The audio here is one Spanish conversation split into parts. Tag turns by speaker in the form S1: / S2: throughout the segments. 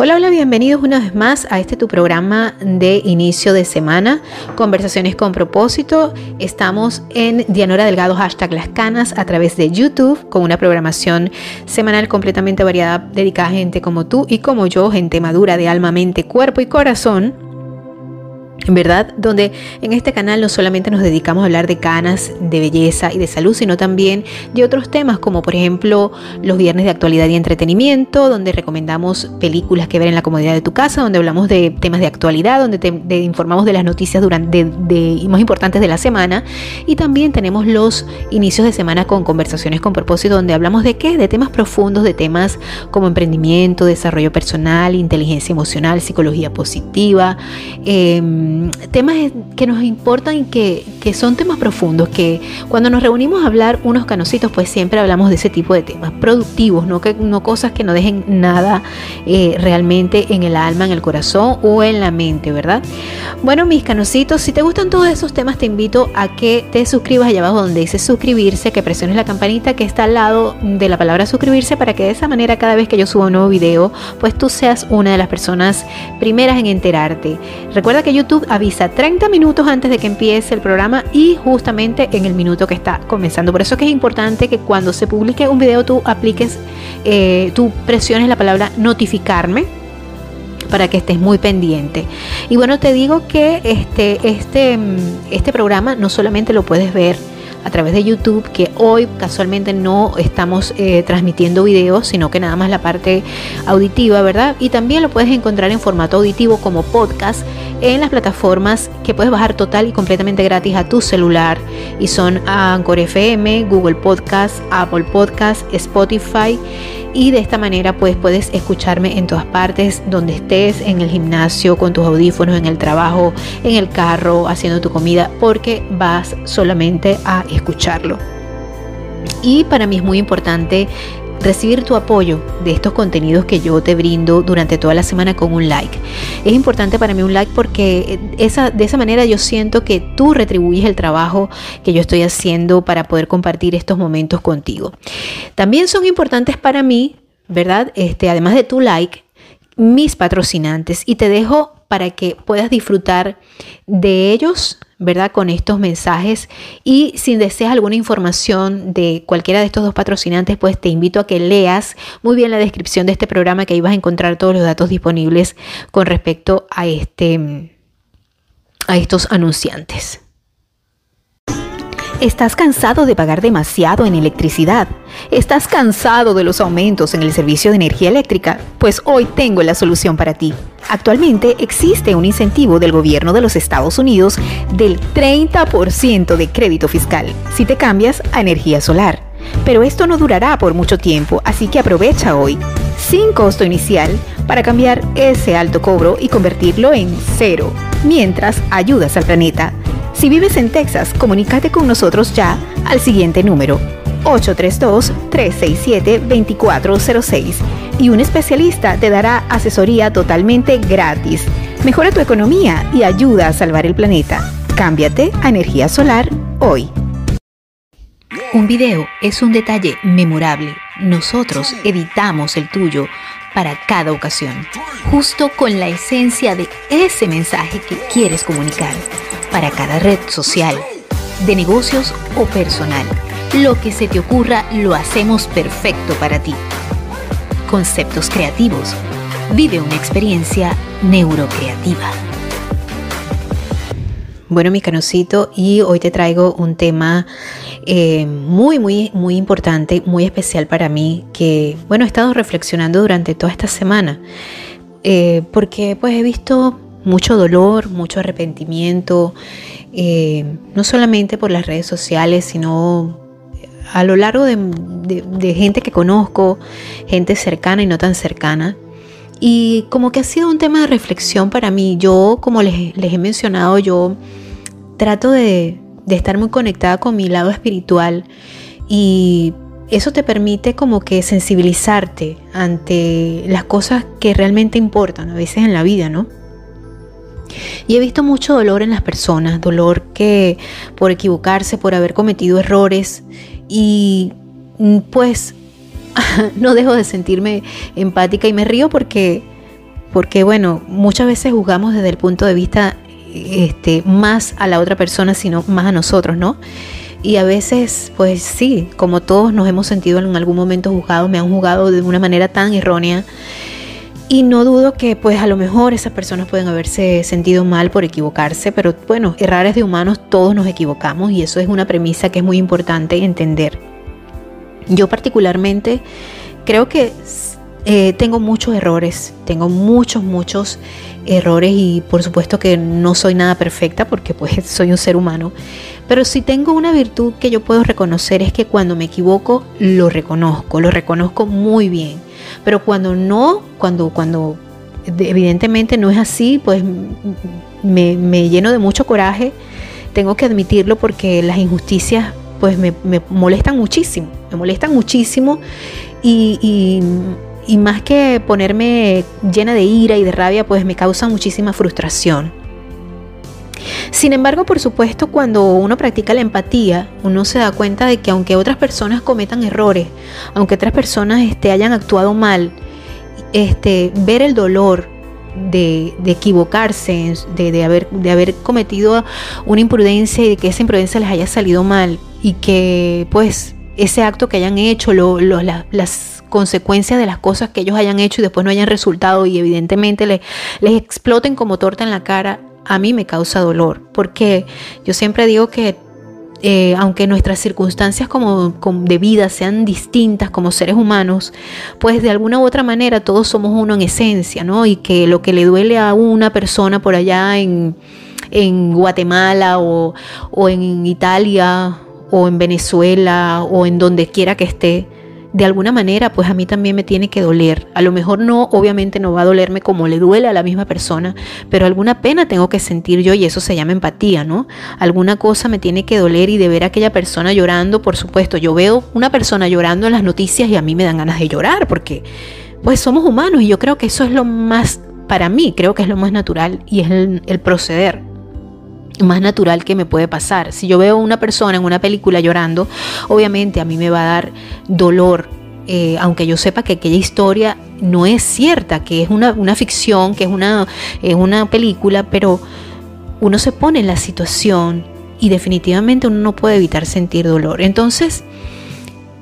S1: Hola, hola, bienvenidos una vez más a este tu programa de inicio de semana, Conversaciones con propósito. Estamos en Dianora Delgado, hashtag Las Canas, a través de YouTube, con una programación semanal completamente variada dedicada a gente como tú y como yo, gente madura de alma, mente, cuerpo y corazón ¿verdad? Donde en este canal no solamente nos dedicamos a hablar de canas, de belleza y de salud, sino también de otros temas como por ejemplo los viernes de actualidad y entretenimiento, donde recomendamos películas que ver en la comodidad de tu casa, donde hablamos de temas de actualidad, donde te informamos de las noticias durante, de, más importantes de la semana y también tenemos los inicios de semana con conversaciones con propósito, donde hablamos de qué, de temas profundos, de temas como emprendimiento, desarrollo personal, inteligencia emocional, psicología positiva. Eh, temas que nos importan y que, son temas profundos, que cuando nos reunimos a hablar unos canositos, pues siempre hablamos de ese tipo de temas, productivos, no, que, no cosas que no dejen nada eh, realmente en el alma, en el corazón o en la mente, ¿verdad? Bueno, mis canositos, si te gustan todos esos temas, te invito a que te suscribas allá abajo donde dice suscribirse, que presiones la campanita que está al lado de la palabra suscribirse para que de esa manera cada vez que yo suba un nuevo video, pues tú seas una de las personas primeras en enterarte. Recuerda que YouTube avisa 30 minutos antes de que empiece el programa y justamente en el minuto que está comenzando. Por eso es que es importante que cuando se publique un video tú apliques, eh, tú presiones la palabra notificarme para que estés muy pendiente. Y bueno, te digo que este, este, este programa no solamente lo puedes ver a través de YouTube, que hoy casualmente no estamos eh, transmitiendo videos, sino que nada más la parte auditiva, ¿verdad? Y también lo puedes encontrar en formato auditivo como podcast en las plataformas que puedes bajar total y completamente gratis a tu celular y son Anchor FM, Google Podcast, Apple Podcast, Spotify y de esta manera pues puedes escucharme en todas partes donde estés, en el gimnasio, con tus audífonos, en el trabajo, en el carro, haciendo tu comida, porque vas solamente a escucharlo. Y para mí es muy importante recibir tu apoyo de estos contenidos que yo te brindo durante toda la semana con un like. Es importante para mí un like porque esa, de esa manera yo siento que tú retribuyes el trabajo que yo estoy haciendo para poder compartir estos momentos contigo. También son importantes para mí, ¿verdad? Este, además de tu like, mis patrocinantes y te dejo para que puedas disfrutar de ellos ¿verdad? Con estos mensajes. Y si deseas alguna información de cualquiera de estos dos patrocinantes, pues te invito a que leas muy bien la descripción de este programa, que ahí vas a encontrar todos los datos disponibles con respecto a, este, a estos anunciantes. ¿Estás cansado de pagar demasiado en electricidad? ¿Estás cansado de los aumentos en el servicio de energía eléctrica? Pues hoy tengo la solución para ti. Actualmente existe un incentivo del gobierno de los Estados Unidos del 30% de crédito fiscal si te cambias a energía solar. Pero esto no durará por mucho tiempo, así que aprovecha hoy, sin costo inicial, para cambiar ese alto cobro y convertirlo en cero, mientras ayudas al planeta. Si vives en Texas, comunícate con nosotros ya al siguiente número 832-367-2406 y un especialista te dará asesoría totalmente gratis. Mejora tu economía y ayuda a salvar el planeta. Cámbiate a energía solar hoy. Un video es un detalle memorable. Nosotros editamos el tuyo para cada ocasión, justo con la esencia de ese mensaje que quieres comunicar para cada red social, de negocios o personal. Lo que se te ocurra lo hacemos perfecto para ti. Conceptos creativos. Vive una experiencia neurocreativa. Bueno, mi canocito, y hoy te traigo un tema eh, muy, muy, muy importante, muy especial para mí, que, bueno, he estado reflexionando durante toda esta semana, eh, porque pues he visto mucho dolor, mucho arrepentimiento, eh, no solamente por las redes sociales, sino a lo largo de, gente que conozco, gente cercana y no tan cercana. Y como que ha sido un tema de reflexión para mí. Yo, como les, he mencionado, yo trato de, de estar muy conectada con mi lado espiritual y eso te permite como que sensibilizarte ante las cosas que realmente importan a veces en la vida, ¿no? Y he visto mucho dolor en las personas, dolor que por equivocarse, por haber cometido errores y mm, pues no dejo de sentirme empática y me río porque porque bueno, muchas veces juzgamos desde el punto de vista este, más a la otra persona, sino más a nosotros, ¿no? Y a veces, pues sí, como todos nos hemos sentido en algún momento juzgados, me han juzgado de una manera tan errónea. Y no dudo que pues a lo mejor esas personas pueden haberse sentido mal por equivocarse, pero bueno, errar de humanos, todos nos equivocamos y eso es una premisa que es muy importante entender. Yo particularmente creo que eh, tengo muchos errores, tengo muchos, muchos errores y por supuesto que no soy nada perfecta porque pues soy un ser humano. Pero si tengo una virtud que yo puedo reconocer es que cuando me equivoco lo reconozco, lo reconozco muy bien. Pero cuando no, cuando, cuando evidentemente no es así, pues me, lleno de mucho coraje. Tengo que admitirlo porque las injusticias pues me, molestan muchísimo, me molestan muchísimo y más que ponerme llena de ira y de rabia, pues me causa muchísima frustración. Sin embargo, por supuesto, cuando uno practica la empatía, uno se da cuenta de que aunque otras personas cometan errores, aunque otras personas este, hayan actuado mal, este, ver el dolor de, equivocarse, de, haber, de haber cometido una imprudencia y de que esa imprudencia les haya salido mal y que pues ese acto que hayan hecho, las consecuencias de las cosas que ellos hayan hecho y después no hayan resultado y evidentemente les, exploten como torta en la cara, a mí me causa dolor. Porque yo siempre digo que eh, aunque nuestras circunstancias como, de vida sean distintas como seres humanos, pues de alguna u otra manera todos somos uno en esencia, ¿no? Y que lo que le duele a una persona por allá en, en Guatemala o, o en Italia o en Venezuela o en donde quiera que esté, de alguna manera, pues a mí también me tiene que doler. A lo mejor no, obviamente no va a dolerme como le duele a la misma persona, pero alguna pena tengo que sentir yo y eso se llama empatía, ¿no? Alguna cosa me tiene que doler y de ver a aquella persona llorando, por supuesto, yo veo una persona llorando en las noticias y a mí me dan ganas de llorar porque pues somos humanos y yo creo que eso es lo más, para mí, creo que es lo más natural y es el, el proceder más natural que me puede pasar. Si yo veo a una persona en una película llorando, obviamente a mí me va a dar dolor, eh, aunque yo sepa que aquella historia no es cierta, que es una, ficción, que es una, es una película, pero uno se pone en la situación y definitivamente uno no puede evitar sentir dolor. Entonces,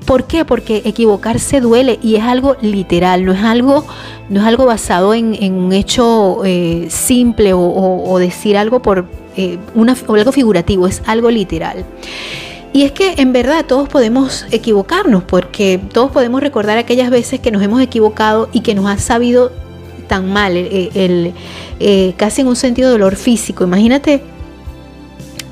S1: ¿Por qué? Porque equivocarse duele y es algo literal, no es algo, no es algo basado en, un hecho eh, simple o, decir algo por eh, una, algo figurativo, es algo literal. Y es que en verdad todos podemos equivocarnos, porque todos podemos recordar aquellas veces que nos hemos equivocado y que nos ha sabido tan mal, el, eh, casi en un sentido de dolor físico. Imagínate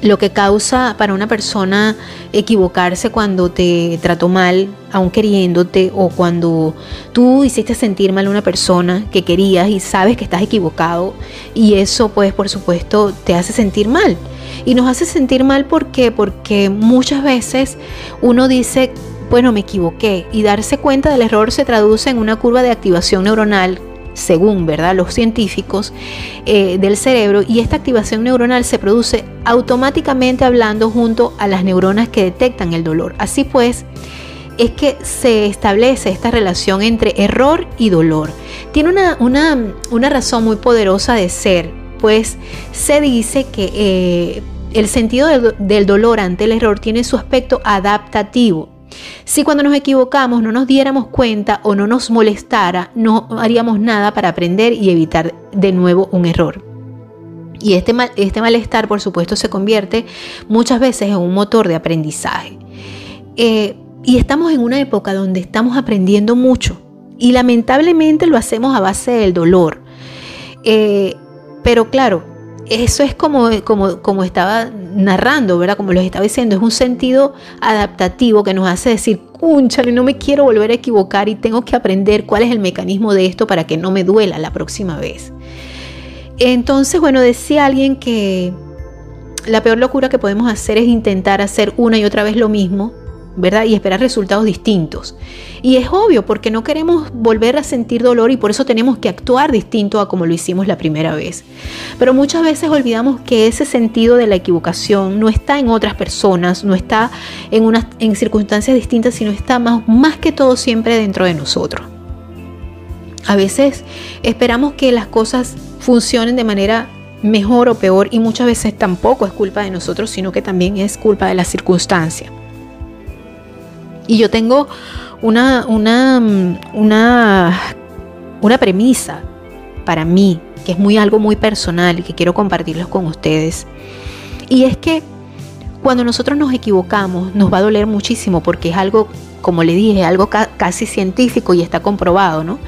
S1: lo que causa para una persona equivocarse cuando te trató mal, aún queriéndote, o cuando tú hiciste sentir mal a una persona que querías y sabes que estás equivocado, y eso pues por supuesto te hace sentir mal. Y nos hace sentir mal porque porque muchas veces uno dice, bueno, me equivoqué, y darse cuenta del error se traduce en una curva de activación neuronal según ¿verdad? los científicos eh, del cerebro, y esta activación neuronal se produce automáticamente hablando junto a las neuronas que detectan el dolor. Así pues, es que se establece esta relación entre error y dolor. Tiene una, razón muy poderosa de ser, pues se dice que eh, el sentido del dolor ante el error tiene su aspecto adaptativo si cuando nos equivocamos no nos diéramos cuenta o no nos molestara, no haríamos nada para aprender y evitar de nuevo un error. Y este, este malestar, por supuesto, se convierte muchas veces en un motor de aprendizaje. Eh, y estamos en una época donde estamos aprendiendo mucho y lamentablemente lo hacemos a base del dolor. Eh, pero claro, eso es como, como, como estaba narrando, ¿verdad? Como les estaba diciendo, es un sentido adaptativo que nos hace decir, cúnchale, no me quiero volver a equivocar y tengo que aprender cuál es el mecanismo de esto para que no me duela la próxima vez. Entonces, bueno, decía alguien que la peor locura que podemos hacer es intentar hacer una y otra vez lo mismo ¿verdad? Y esperar resultados distintos. Y es obvio porque no queremos volver a sentir dolor y por eso tenemos que actuar distinto a como lo hicimos la primera vez. Pero muchas veces olvidamos que ese sentido de la equivocación no está en otras personas, no está en, en circunstancias distintas, sino está más, más que todo siempre dentro de nosotros. A veces esperamos que las cosas funcionen de manera mejor o peor y muchas veces tampoco es culpa de nosotros, sino que también es culpa de la circunstancia. Y yo tengo una, una, una, una premisa para mí, que es muy algo muy personal y que quiero compartirlos con ustedes. Y es que cuando nosotros nos equivocamos nos va a doler muchísimo porque es algo, como le dije, algo casi científico y está comprobado, ¿no?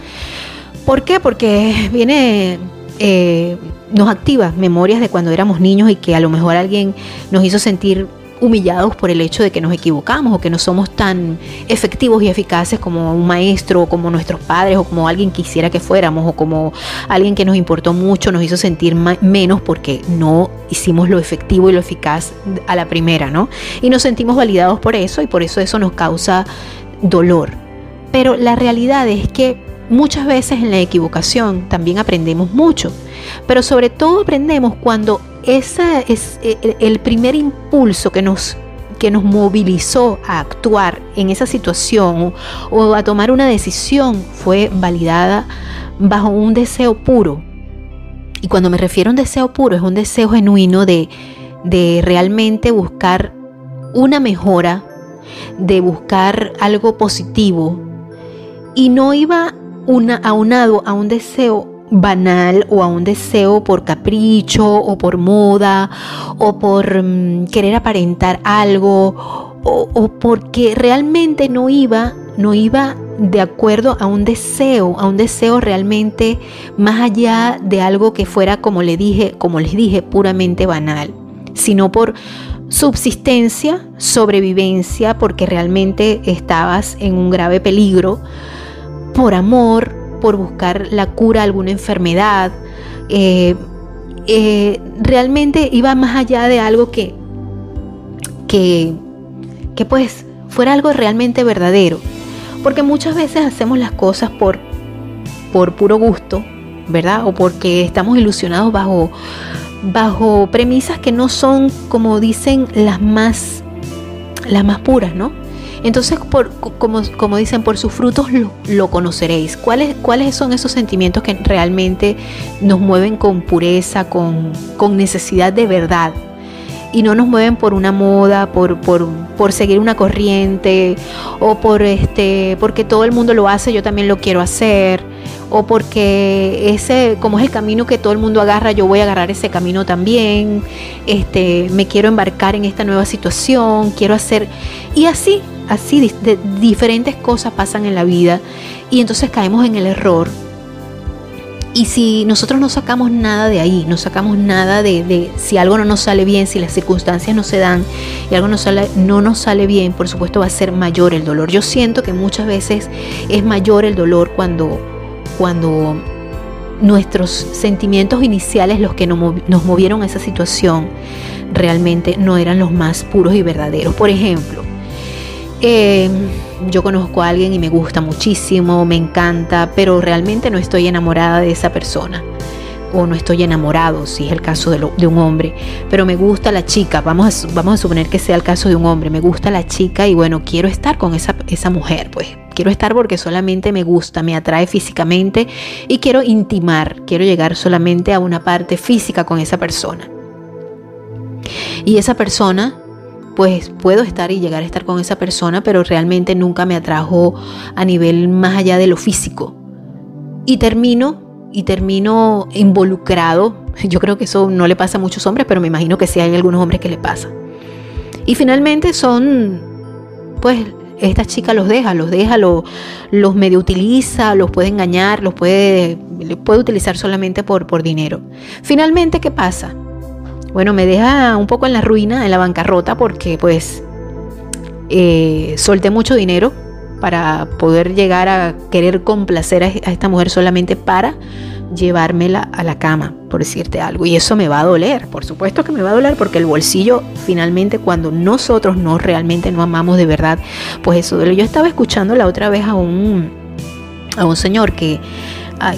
S1: ¿Por qué? Porque viene, eh, nos activa memorias de cuando éramos niños y que a lo mejor alguien nos hizo sentir humillados por el hecho de que nos equivocamos o que no somos tan efectivos y eficaces como un maestro o como nuestros padres o como alguien quisiera que fuéramos o como alguien que nos importó mucho nos hizo sentir menos porque no hicimos lo efectivo y lo eficaz a la primera, ¿no? Y nos sentimos validados por eso y por eso eso nos causa dolor. Pero la realidad es que muchas veces en la equivocación también aprendemos mucho, pero sobre todo aprendemos cuando ese es el primer impulso que nos que nos movilizó a actuar en esa situación o, a tomar una decisión fue validada bajo un deseo puro. Y cuando me refiero a un deseo puro, es un deseo genuino de, de realmente buscar una mejora, de buscar algo positivo. Y no iba una, aunado a un deseo banal o a un deseo por capricho o por moda o por mm, querer aparentar algo o, porque realmente no iba, no iba de acuerdo a un deseo, a un deseo realmente más allá de algo que fuera como le dije, como les dije, puramente banal, sino por subsistencia, sobrevivencia, porque realmente estabas en un grave peligro, por amor, por buscar la cura a alguna enfermedad. Eh, eh, realmente iba más allá de algo que, que, que pues fuera algo realmente verdadero. Porque muchas veces hacemos las cosas por, por puro gusto, ¿verdad? O porque estamos ilusionados bajo, bajo premisas que no son, como dicen, las más, las más puras, ¿no? Entonces, por, como, como, dicen, por sus frutos lo, conoceréis. ¿Cuáles, ¿Cuáles son esos sentimientos que realmente nos mueven con pureza, con, con necesidad de verdad? y no nos mueven por una moda, por, por, por, seguir una corriente, o por este, porque todo el mundo lo hace, yo también lo quiero hacer, o porque ese, como es el camino que todo el mundo agarra, yo voy a agarrar ese camino también, este, me quiero embarcar en esta nueva situación, quiero hacer, y así, así de, diferentes cosas pasan en la vida, y entonces caemos en el error y si nosotros no sacamos nada de ahí, no sacamos nada de, si algo no nos sale bien, si las circunstancias no se dan y algo no, sale, no nos sale bien, por supuesto va a ser mayor el dolor. Yo siento que muchas veces es mayor el dolor cuando, cuando nuestros sentimientos iniciales, los que nos movieron a esa situación, realmente no eran los más puros y verdaderos. Por ejemplo, eh, yo conozco a alguien y me gusta muchísimo, me encanta, pero realmente no estoy enamorada de esa persona. O no estoy enamorado, si es el caso de, un hombre. Pero me gusta la chica, vamos a, vamos a suponer que sea el caso de un hombre. Me gusta la chica y bueno, quiero estar con esa, esa mujer, pues. Quiero estar porque solamente me gusta, me atrae físicamente y quiero intimar, quiero llegar solamente a una parte física con esa persona. Y esa persona pues puedo estar y llegar a estar con esa persona, pero realmente nunca me atrajo a nivel más allá de lo físico. Y termino, y termino involucrado. Yo creo que eso no le pasa a muchos hombres, pero me imagino que sí hay algunos hombres que le pasa. Y finalmente son, pues, esta chica los deja, los deja, los, los medio utiliza, los puede engañar, los puede, puede utilizar solamente por, por dinero. Finalmente, ¿qué pasa? Bueno, me deja un poco en la ruina, en la bancarrota, porque pues eh, solté mucho dinero para poder llegar a querer complacer a, esta mujer solamente para llevármela a la cama, por decirte algo. Y eso me va a doler, por supuesto que me va a doler porque el bolsillo finalmente cuando nosotros no realmente no amamos de verdad, pues eso duele. Yo estaba escuchando la otra vez a un, a un señor que,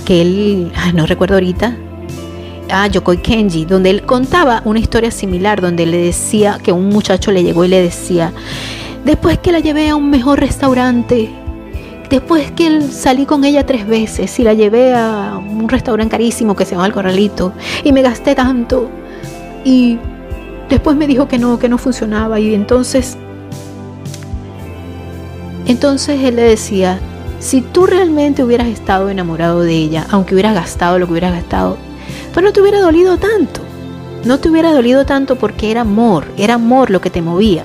S1: que él, no recuerdo ahorita, a Yokoi Kenji, donde él contaba una historia similar, donde le decía que un muchacho le llegó y le decía, después que la llevé a un mejor restaurante, después que salí con ella tres veces y la llevé a un restaurante carísimo que se llama El Corralito y me gasté tanto y después me dijo que no, que no funcionaba y entonces, entonces él le decía, si tú realmente hubieras estado enamorado de ella, aunque hubieras gastado lo que hubieras gastado, pues no te hubiera dolido tanto. No te hubiera dolido tanto porque era amor, era amor lo que te movía,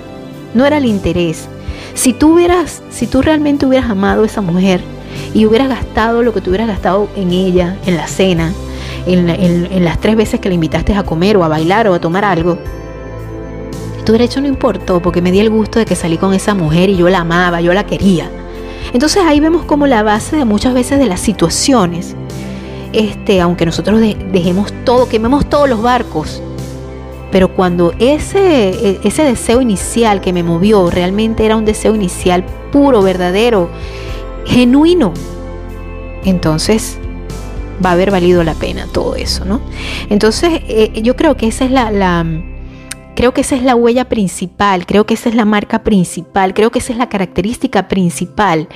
S1: no era el interés. Si tú hubieras, si tú realmente hubieras amado a esa mujer y hubieras gastado lo que tú hubieras gastado en ella, en la cena, en, en las tres veces que la invitaste a comer o a bailar o a tomar algo, tu derecho no importó porque me di el gusto de que salí con esa mujer y yo la amaba, yo la quería. Entonces ahí vemos como la base de muchas veces de las situaciones este, aunque nosotros dejemos todo, quememos todos los barcos, pero cuando ese, e, ese deseo inicial que me movió realmente era un deseo inicial puro, verdadero, genuino, entonces va a haber valido la pena todo eso, ¿no? Entonces eh, yo creo que esa es la, la, creo que esa es la huella principal, creo que esa es la marca principal, creo que esa es la característica principal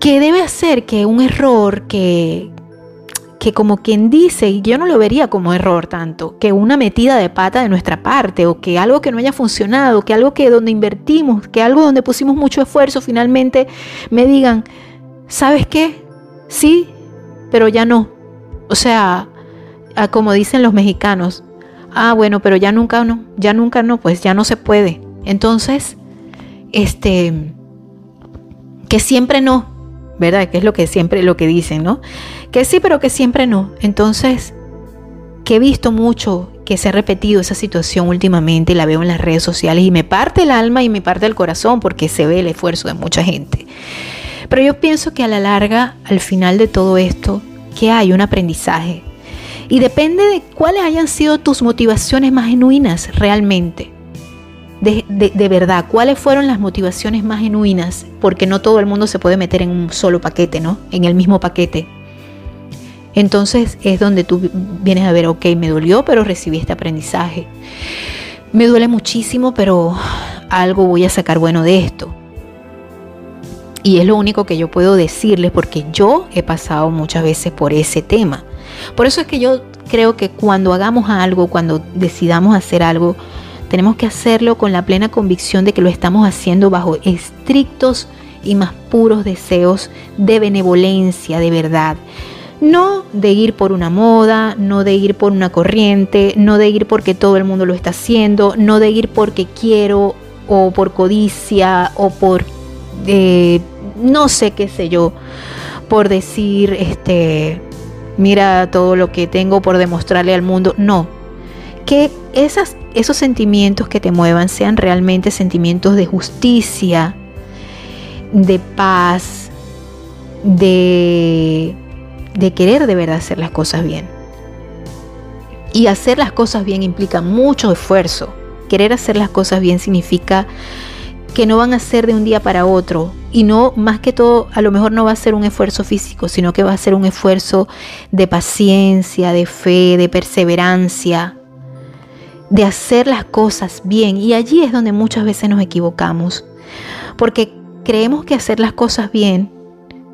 S1: que debe hacer que un error que, que como quien dice, y yo no lo vería como error tanto, que una metida de pata de nuestra parte o que algo que no haya funcionado, que algo que donde invertimos, que algo donde pusimos mucho esfuerzo, finalmente me digan, ¿sabes qué? Sí, pero ya no. O sea, como dicen los mexicanos, ah, bueno, pero ya nunca no, ya nunca no, pues ya no se puede. Entonces, este, que siempre no, ¿verdad? Que es lo que siempre lo que dicen, ¿no? Que sí, pero que siempre no. Entonces, que he visto mucho que se ha repetido esa situación últimamente, la veo en las redes sociales y me parte el alma y me parte el corazón porque se ve el esfuerzo de mucha gente. Pero yo pienso que a la larga, al final de todo esto, que hay un aprendizaje. Y depende de cuáles hayan sido tus motivaciones más genuinas realmente de, verdad, cuáles fueron las motivaciones más genuinas, porque no todo el mundo se puede meter en un solo paquete, ¿no? En el mismo paquete. Entonces es donde tú vienes a ver, ok, me dolió, pero recibí este aprendizaje. Me duele muchísimo, pero algo voy a sacar bueno de esto. Y es lo único que yo puedo decirles porque yo he pasado muchas veces por ese tema. Por eso es que yo creo que cuando hagamos algo, cuando decidamos hacer algo, tenemos que hacerlo con la plena convicción de que lo estamos haciendo bajo estrictos y más puros deseos de benevolencia, de verdad. No de ir por una moda, no de ir por una corriente, no de ir porque todo el mundo lo está haciendo, no de ir porque quiero o por codicia o por eh, no sé qué sé yo, por decir, este, mira todo lo que tengo por demostrarle al mundo. No, que esas, esos sentimientos que te muevan sean realmente sentimientos de justicia, de paz, de, de querer de verdad hacer las cosas bien. Y hacer las cosas bien implica mucho esfuerzo. Querer hacer las cosas bien significa que no van a ser de un día para otro y no más que todo a lo mejor no va a ser un esfuerzo físico, sino que va a ser un esfuerzo de paciencia, de fe, de perseverancia, de hacer las cosas bien. Y allí es donde muchas veces nos equivocamos. Porque creemos que hacer las cosas bien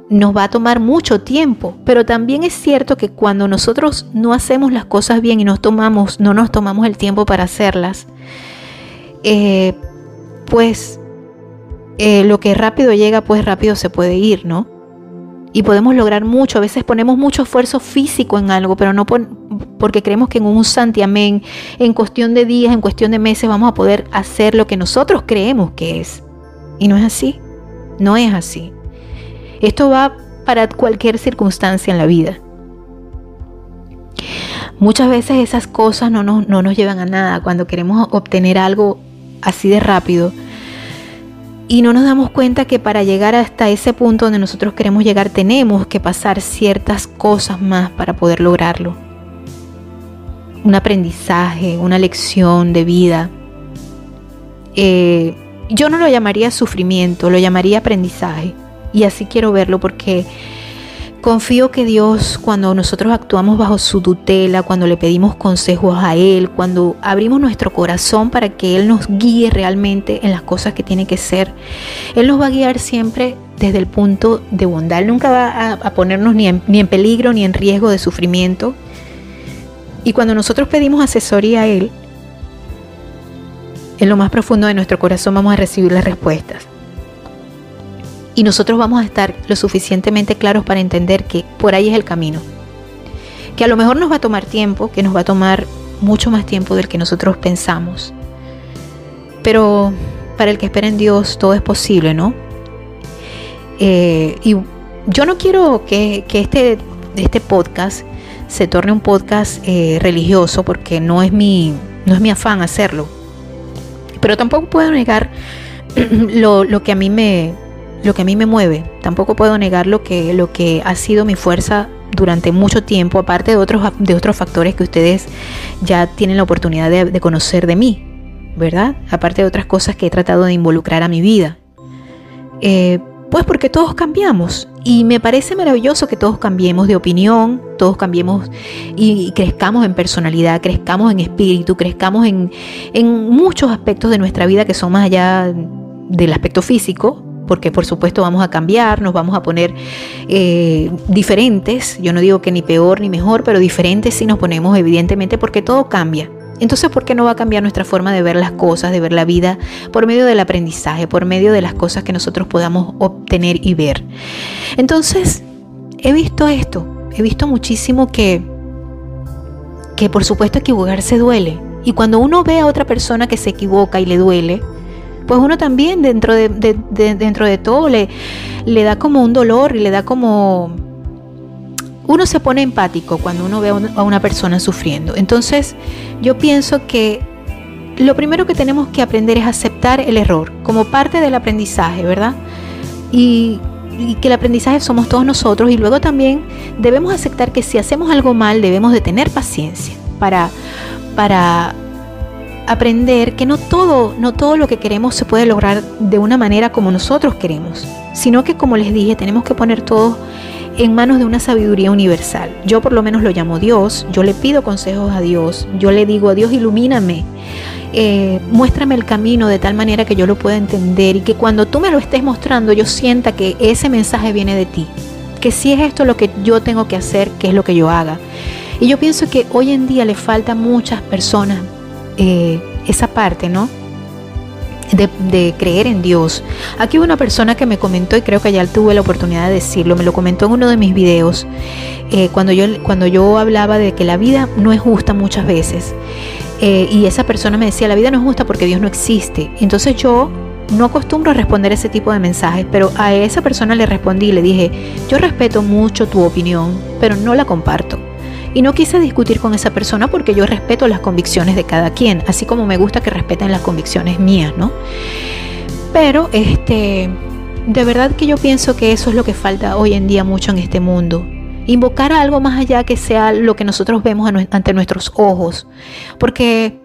S1: nos va a tomar mucho tiempo. Pero también es cierto que cuando nosotros no hacemos las cosas bien y tomamos, no nos tomamos el tiempo para hacerlas, eh, pues eh, lo que rápido llega, pues rápido se puede ir, ¿no? Y podemos lograr mucho. A veces ponemos mucho esfuerzo físico en algo, pero no porque creemos que en un santiamén, en cuestión de días, en cuestión de meses, vamos a poder hacer lo que nosotros creemos que es. Y no es así. No es así. Esto va para cualquier circunstancia en la vida. Muchas veces esas cosas no nos, no nos, llevan a nada. Cuando queremos obtener algo así de rápido, y no nos damos cuenta que para llegar hasta ese punto donde nosotros queremos llegar tenemos que pasar ciertas cosas más para poder lograrlo. Un aprendizaje, una lección de vida. Eh, yo no lo llamaría sufrimiento, lo llamaría aprendizaje. Y así quiero verlo porque Confío que Dios, cuando nosotros actuamos bajo su tutela, cuando le pedimos consejos a Él, cuando abrimos nuestro corazón para que Él nos guíe realmente en las cosas que tiene que ser, Él nos va a guiar siempre desde el punto de bondad. Él nunca va a, ponernos ni en, ni en peligro ni en riesgo de sufrimiento. Y cuando nosotros pedimos asesoría a Él, en lo más profundo de nuestro corazón vamos a recibir las respuestas y nosotros vamos a estar lo suficientemente claros para entender que por ahí es el camino. Que a lo mejor nos va a tomar tiempo, que nos va a tomar mucho más tiempo del que nosotros pensamos. Pero para el que espera en Dios todo es posible, ¿no? Eh, y yo no quiero que, este, este podcast se torne un podcast eh, religioso porque no es, mi, no es mi afán hacerlo. Pero tampoco puedo negar lo, lo que a mí me, lo que a mí me mueve. Tampoco puedo negar lo que, lo que ha sido mi fuerza durante mucho tiempo, aparte de otros, de otros factores que ustedes ya tienen la oportunidad de, conocer de mí, ¿verdad? Aparte de otras cosas que he tratado de involucrar a mi vida. Eh, pues porque todos cambiamos y me parece maravilloso que todos cambiemos de opinión, todos cambiemos y, crezcamos en personalidad, crezcamos en espíritu, crezcamos en, en muchos aspectos de nuestra vida que son más allá del aspecto físico, porque por supuesto vamos a cambiar, nos vamos a poner eh, diferentes, yo no digo que ni peor ni mejor, pero diferentes si nos ponemos evidentemente porque todo cambia. Entonces, ¿por qué no va a cambiar nuestra forma de ver las cosas, de ver la vida por medio del aprendizaje, por medio de las cosas que nosotros podamos obtener y ver? Entonces, he visto esto, he visto muchísimo que, que por supuesto equivocarse duele. Y cuando uno ve a otra persona que se equivoca y le duele, pues uno también dentro de, dentro de todo le, le da como un dolor y le da como... Uno se pone empático cuando uno ve a una persona sufriendo. Entonces yo pienso que lo primero que tenemos que aprender es aceptar el error como parte del aprendizaje, ¿verdad? Y, y, que el aprendizaje somos todos nosotros y luego también debemos aceptar que si hacemos algo mal debemos de tener paciencia para, para aprender que no todo, no todo lo que queremos se puede lograr de una manera como nosotros queremos, sino que como les dije, tenemos que poner todo en manos de una sabiduría universal. Yo por lo menos lo llamo Dios, yo le pido consejos a Dios, yo le digo a Dios, ilumíname, eh, muéstrame el camino de tal manera que yo lo pueda entender y que cuando tú me lo estés mostrando yo sienta que ese mensaje viene de ti, que si es esto lo que yo tengo que hacer, que es lo que yo haga. Y yo pienso que hoy en día le falta a muchas personas eh, esa parte, ¿no? De, creer en Dios. Aquí hubo una persona que me comentó y creo que ya tuve la oportunidad de decirlo, me lo comentó en uno de mis videos, eh, cuando, yo, cuando yo hablaba de que la vida no es justa muchas veces. Eh, y esa persona me decía, la vida no es justa porque Dios no existe. Entonces yo no acostumbro a responder ese tipo de mensajes, pero a esa persona le respondí y le dije, yo respeto mucho tu opinión, pero no la comparto. Y no quise discutir con esa persona porque yo respeto las convicciones de cada quien, así como me gusta que respeten las convicciones mías, ¿no? Pero este, de verdad que yo pienso que eso es lo que falta hoy en día mucho en este mundo. Invocar a algo más allá que sea lo que nosotros vemos ante nuestros ojos. Porque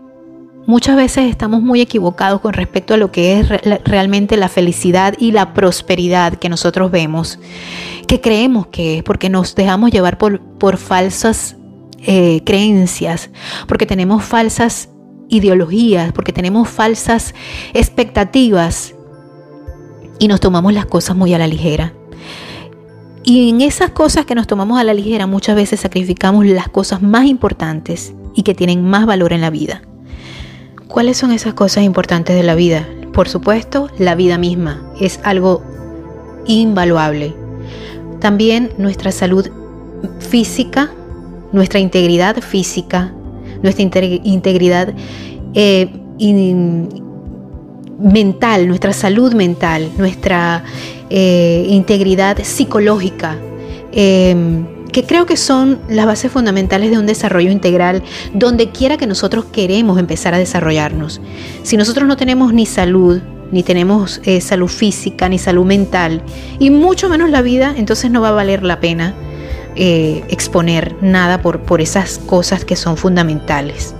S1: muchas veces estamos muy equivocados con respecto a lo que es realmente la felicidad y la prosperidad que nosotros vemos, que creemos que es, porque nos dejamos llevar por, por falsas eh, creencias, porque tenemos falsas ideologías, porque tenemos falsas expectativas y nos tomamos las cosas muy a la ligera. Y en esas cosas que nos tomamos a la ligera muchas veces sacrificamos las cosas más importantes y que tienen más valor en la vida. ¿Cuáles son esas cosas importantes de la vida? Por supuesto, la vida misma es algo invaluable. También nuestra salud física, nuestra integridad física, nuestra integridad eh, mental, nuestra salud mental, nuestra eh, integridad psicológica, em, que creo que son las bases fundamentales de un desarrollo integral donde quiera que nosotros queremos empezar a desarrollarnos. Si nosotros no tenemos ni salud, ni tenemos eh, salud física, ni salud mental, y mucho menos la vida, entonces no va a valer la pena eh, exponer nada por, por, esas cosas que son fundamentales.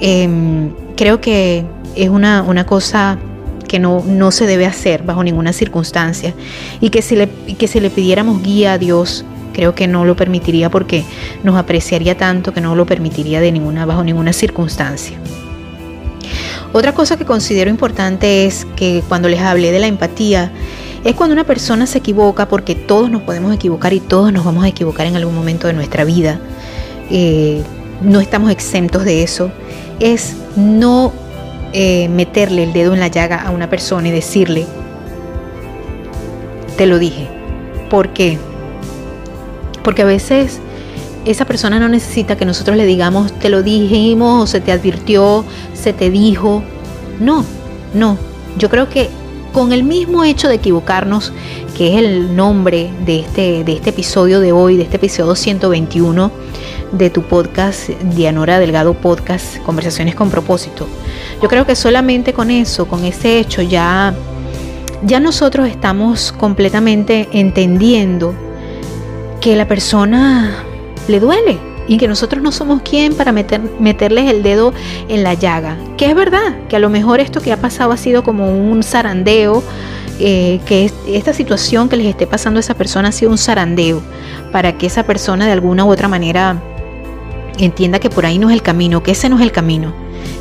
S1: Em, creo que es una, una cosa que no, no, se debe hacer bajo ninguna circunstancia y que si, le, que si le pidiéramos guía a Dios, creo que no lo permitiría porque nos apreciaría tanto que no lo permitiría de ninguna, bajo ninguna circunstancia. Otra cosa que considero importante es que cuando les hablé de la empatía, es cuando una persona se equivoca, porque todos nos podemos equivocar y todos nos vamos a equivocar en algún momento de nuestra vida. Eh, no estamos exentos de eso. Es no eh, meterle el dedo en la llaga a una persona y decirle, te lo dije. ¿Por qué? Porque a veces esa persona no necesita que nosotros le digamos, te lo dijimos, o se te advirtió, se te dijo. No, no. Yo creo que con el mismo hecho de equivocarnos, que es el nombre de este, de este episodio de hoy, de este episodio 121 de tu podcast, Dianora Delgado Podcast, Conversaciones con propósito. Yo creo que solamente con eso, con ese hecho, ya, ya nosotros estamos completamente entendiendo que la persona le duele y que nosotros no somos quien para meter, meterles el dedo en la llaga. Que es verdad, que a lo mejor esto que ha pasado ha sido como un zarandeo, eh, que esta situación que les esté pasando a esa persona ha sido un zarandeo, para que esa persona de alguna u otra manera entienda que por ahí no es el camino, que ese no es el camino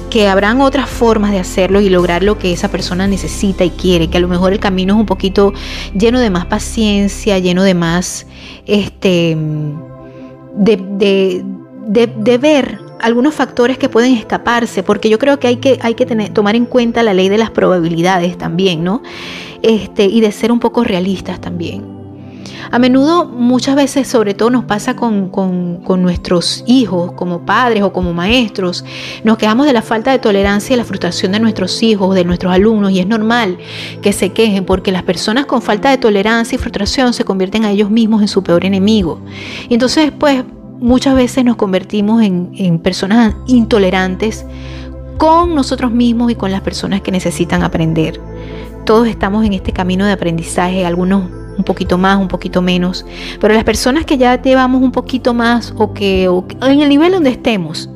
S1: que habrán otras formas de hacerlo y lograr lo que esa persona necesita y quiere, que a lo mejor el camino es un poquito lleno de más paciencia, lleno de más este de, de, ver algunos factores que pueden escaparse, porque yo creo que hay que, hay que tener, tomar en cuenta la ley de las probabilidades también, ¿no? Este, y de ser un poco realistas también. A menudo, muchas veces, sobre todo nos pasa con, nuestros hijos, como padres o como maestros, nos quejamos de la falta de tolerancia y la frustración de nuestros hijos, de nuestros alumnos, y es normal que se quejen porque las personas con falta de tolerancia y frustración se convierten a ellos mismos en su peor enemigo. Y entonces, pues, muchas veces nos convertimos en, en personas intolerantes con nosotros mismos y con las personas que necesitan aprender. Todos estamos en este camino de aprendizaje, algunos un poquito más, un poquito menos. Pero las personas que ya llevamos un poquito más o que en el nivel donde estemos,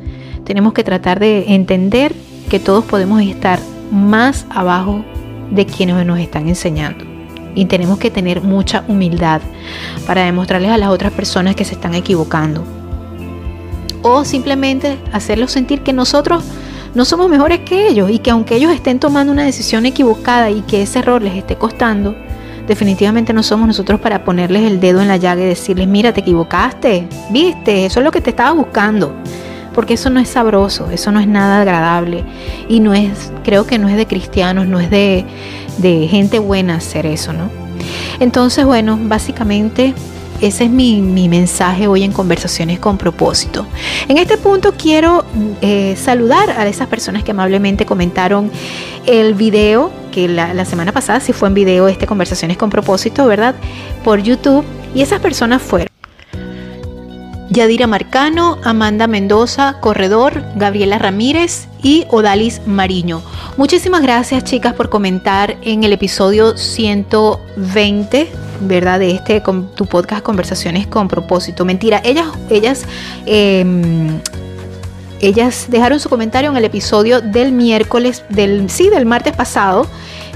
S1: tenemos que tratar de entender que todos podemos estar más abajo de quienes nos están enseñando. Y tenemos que tener mucha humildad para demostrarles a las otras personas que se están equivocando. O simplemente hacerlos sentir que nosotros no somos mejores que ellos y que aunque ellos estén tomando una decisión equivocada y que ese error les esté costando, definitivamente no somos nosotros para ponerles el dedo en la llaga y decirles, mira, te equivocaste, viste, eso es lo que te estaba buscando. Porque eso no es sabroso, eso no es nada agradable y no es, creo que no es de cristianos, no es de, de gente buena hacer eso, ¿no? Entonces, bueno, básicamente ese es mi, mensaje hoy en Conversaciones con propósito. En este punto quiero eh, saludar a esas personas que amablemente comentaron el video, que la, semana pasada sí fue en video este Conversaciones con propósito, ¿verdad? Por YouTube. Y esas personas fueron Yadira Marcano, Amanda Mendoza, Corredor, Gabriela Ramírez y Odalis Mariño. Muchísimas gracias chicas por comentar en el episodio 120, ¿verdad? De este tu podcast Conversaciones con propósito. Mentira, ellas, ellas, em, ellas dejaron su comentario en el episodio del miércoles, del, sí, del martes pasado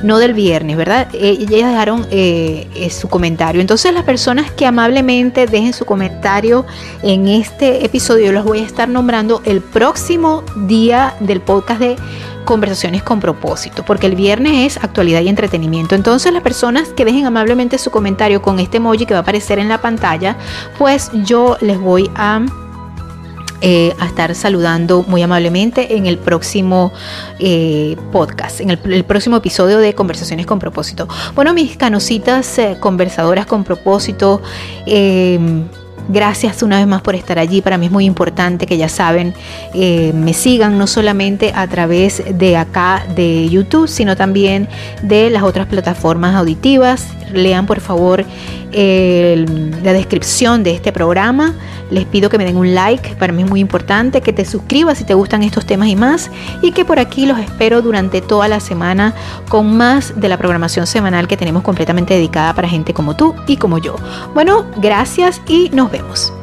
S1: no del viernes, ¿verdad? Eh, ellas dejaron eh, eh, su comentario. Entonces las personas que amablemente dejen su comentario en este episodio, los voy a estar nombrando el próximo día del podcast de conversaciones con propósito, porque el viernes es actualidad y entretenimiento. Entonces las personas que dejen amablemente su comentario con este emoji que va a aparecer en la pantalla, pues yo les voy a eh, a estar saludando muy amablemente en el próximo eh, podcast, en el, próximo episodio de Conversaciones con propósito. Bueno, mis canositas eh, conversadoras con propósito, Gracias una vez más por estar allí. Para mí es muy importante que ya saben, me sigan no solamente a través de acá de YouTube, sino también de las otras plataformas auditivas. Lean por favor la descripción de este programa. Les pido que me den un like, para mí es muy importante, que te suscribas si te gustan estos temas y más, y que por aquí los espero durante toda la semana con más de la programación semanal que tenemos completamente dedicada para gente como tú y como yo. Bueno, gracias y nos vemos.